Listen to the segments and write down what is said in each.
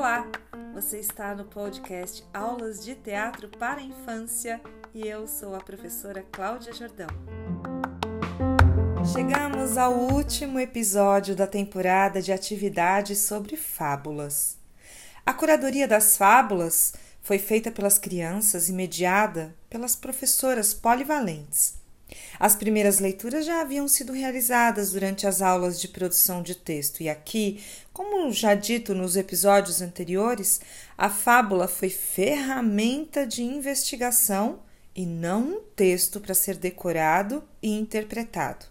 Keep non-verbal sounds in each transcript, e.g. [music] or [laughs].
Olá! Você está no podcast Aulas de Teatro para Infância e eu sou a professora Cláudia Jordão. Chegamos ao último episódio da temporada de atividades sobre fábulas. A curadoria das fábulas foi feita pelas crianças e mediada pelas professoras polivalentes. As primeiras leituras já haviam sido realizadas durante as aulas de produção de texto, e aqui, como já dito nos episódios anteriores, a fábula foi ferramenta de investigação e não um texto para ser decorado e interpretado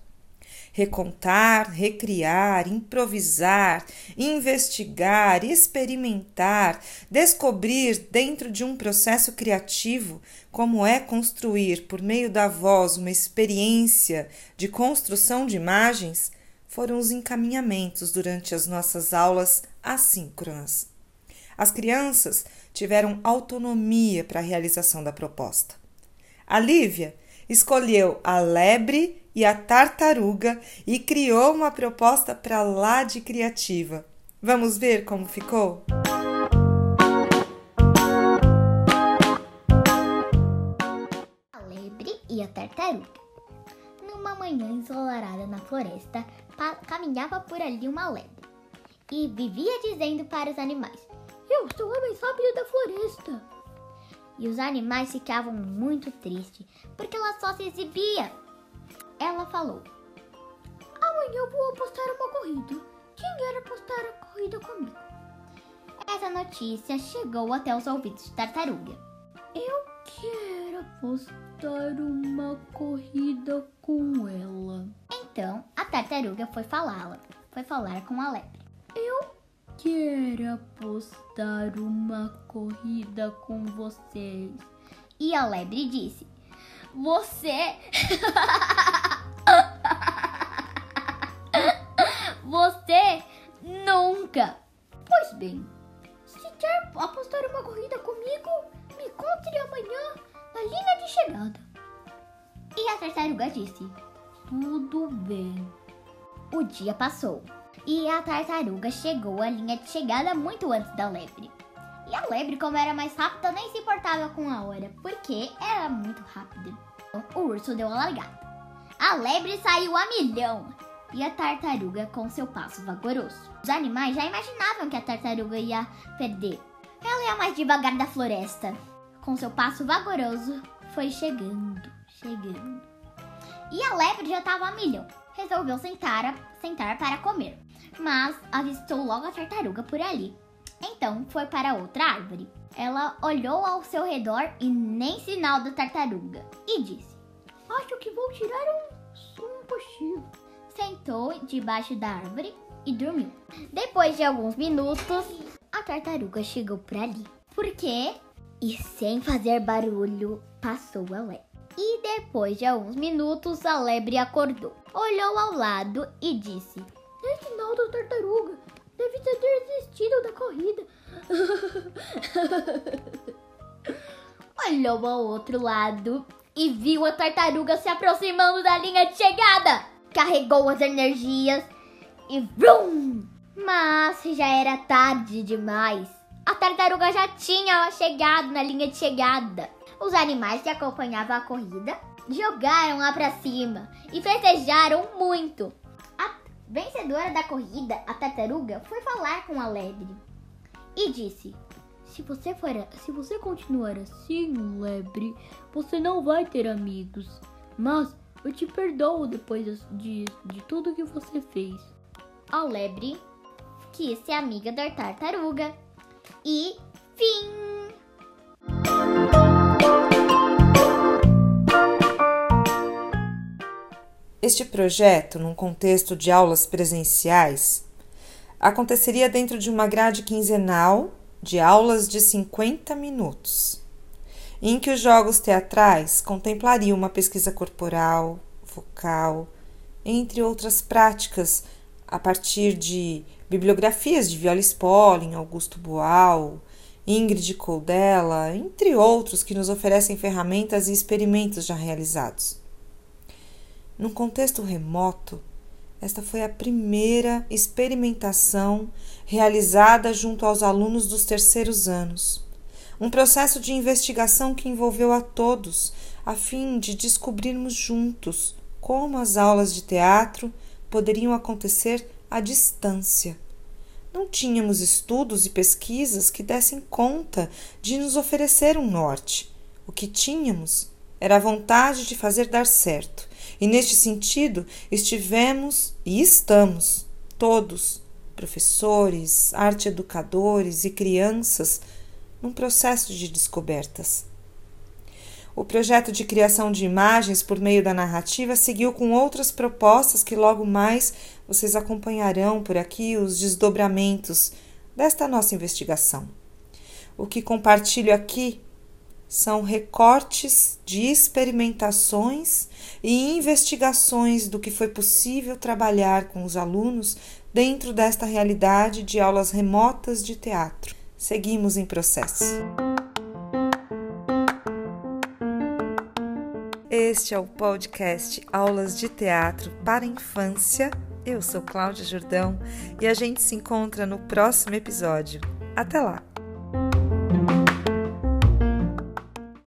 recontar, recriar, improvisar, investigar, experimentar, descobrir dentro de um processo criativo como é construir por meio da voz uma experiência de construção de imagens foram os encaminhamentos durante as nossas aulas assíncronas. As crianças tiveram autonomia para a realização da proposta. A Lívia escolheu a lebre e a tartaruga e criou uma proposta para lá de criativa. Vamos ver como ficou? A lebre e a tartaruga. Numa manhã ensolarada na floresta, caminhava por ali uma lebre e vivia dizendo para os animais: Eu sou a mais rápida da floresta e os animais ficavam muito tristes porque ela só se exibia. Ela falou: Amanhã vou apostar uma corrida. Quem quer apostar a corrida comigo? Essa notícia chegou até os ouvidos de Tartaruga. Eu quero apostar uma corrida com ela. Então a tartaruga foi falá-la, foi falar com a lebre. Eu quero apostar uma corrida com vocês. E a lebre disse. Você [laughs] tartaruga disse: Tudo bem. O dia passou e a tartaruga chegou à linha de chegada muito antes da lebre. E a lebre, como era mais rápida, nem se importava com a hora, porque era muito rápida. Então, o urso deu a largada. A lebre saiu a milhão e a tartaruga com seu passo vagaroso. Os animais já imaginavam que a tartaruga ia perder. Ela ia mais devagar da floresta. Com seu passo vagaroso, foi chegando, chegando. E a lebre já estava a milhão. Resolveu sentar, sentar para comer mas avistou logo a tartaruga por ali. Então foi para outra árvore. Ela olhou ao seu redor e nem sinal da tartaruga e disse: Acho que vou tirar um, um cochilo. Sentou debaixo da árvore e dormiu. Depois de alguns minutos, a tartaruga chegou por ali. Por quê? E sem fazer barulho, passou a lebre. E depois de alguns minutos, a lebre acordou, olhou ao lado e disse: Reginaldo Tartaruga deve ter desistido da corrida. [laughs] Olhou ao outro lado e viu a tartaruga se aproximando da linha de chegada. Carregou as energias e vrum! Mas já era tarde demais. A tartaruga já tinha chegado na linha de chegada. Os animais que acompanhavam a corrida jogaram lá para cima e festejaram muito. Vencedora da corrida, a tartaruga foi falar com a lebre e disse: se você, for, se você continuar assim, lebre, você não vai ter amigos. Mas eu te perdoo depois de, de tudo que você fez. A lebre quis ser amiga da tartaruga. E fim! Este projeto, num contexto de aulas presenciais, aconteceria dentro de uma grade quinzenal de aulas de 50 minutos, em que os jogos teatrais contemplariam uma pesquisa corporal, vocal, entre outras práticas a partir de bibliografias de Viola Spolin, Augusto Boal, Ingrid Coldella, entre outros que nos oferecem ferramentas e experimentos já realizados. Num contexto remoto, Esta foi a primeira experimentação realizada junto aos alunos dos terceiros anos. Um processo de investigação que envolveu a todos, a fim de descobrirmos juntos como as aulas de teatro poderiam acontecer à distância. Não tínhamos estudos e pesquisas que dessem conta de nos oferecer um norte. O que tínhamos era a vontade de fazer dar certo, e neste sentido estivemos e estamos todos, professores, arte educadores e crianças, num processo de descobertas. O projeto de criação de imagens por meio da narrativa seguiu com outras propostas que logo mais vocês acompanharão por aqui os desdobramentos desta nossa investigação. O que compartilho aqui são recortes de experimentações e investigações do que foi possível trabalhar com os alunos dentro desta realidade de aulas remotas de teatro. Seguimos em processo. Este é o podcast Aulas de Teatro para Infância. Eu sou Cláudia Jordão e a gente se encontra no próximo episódio. Até lá!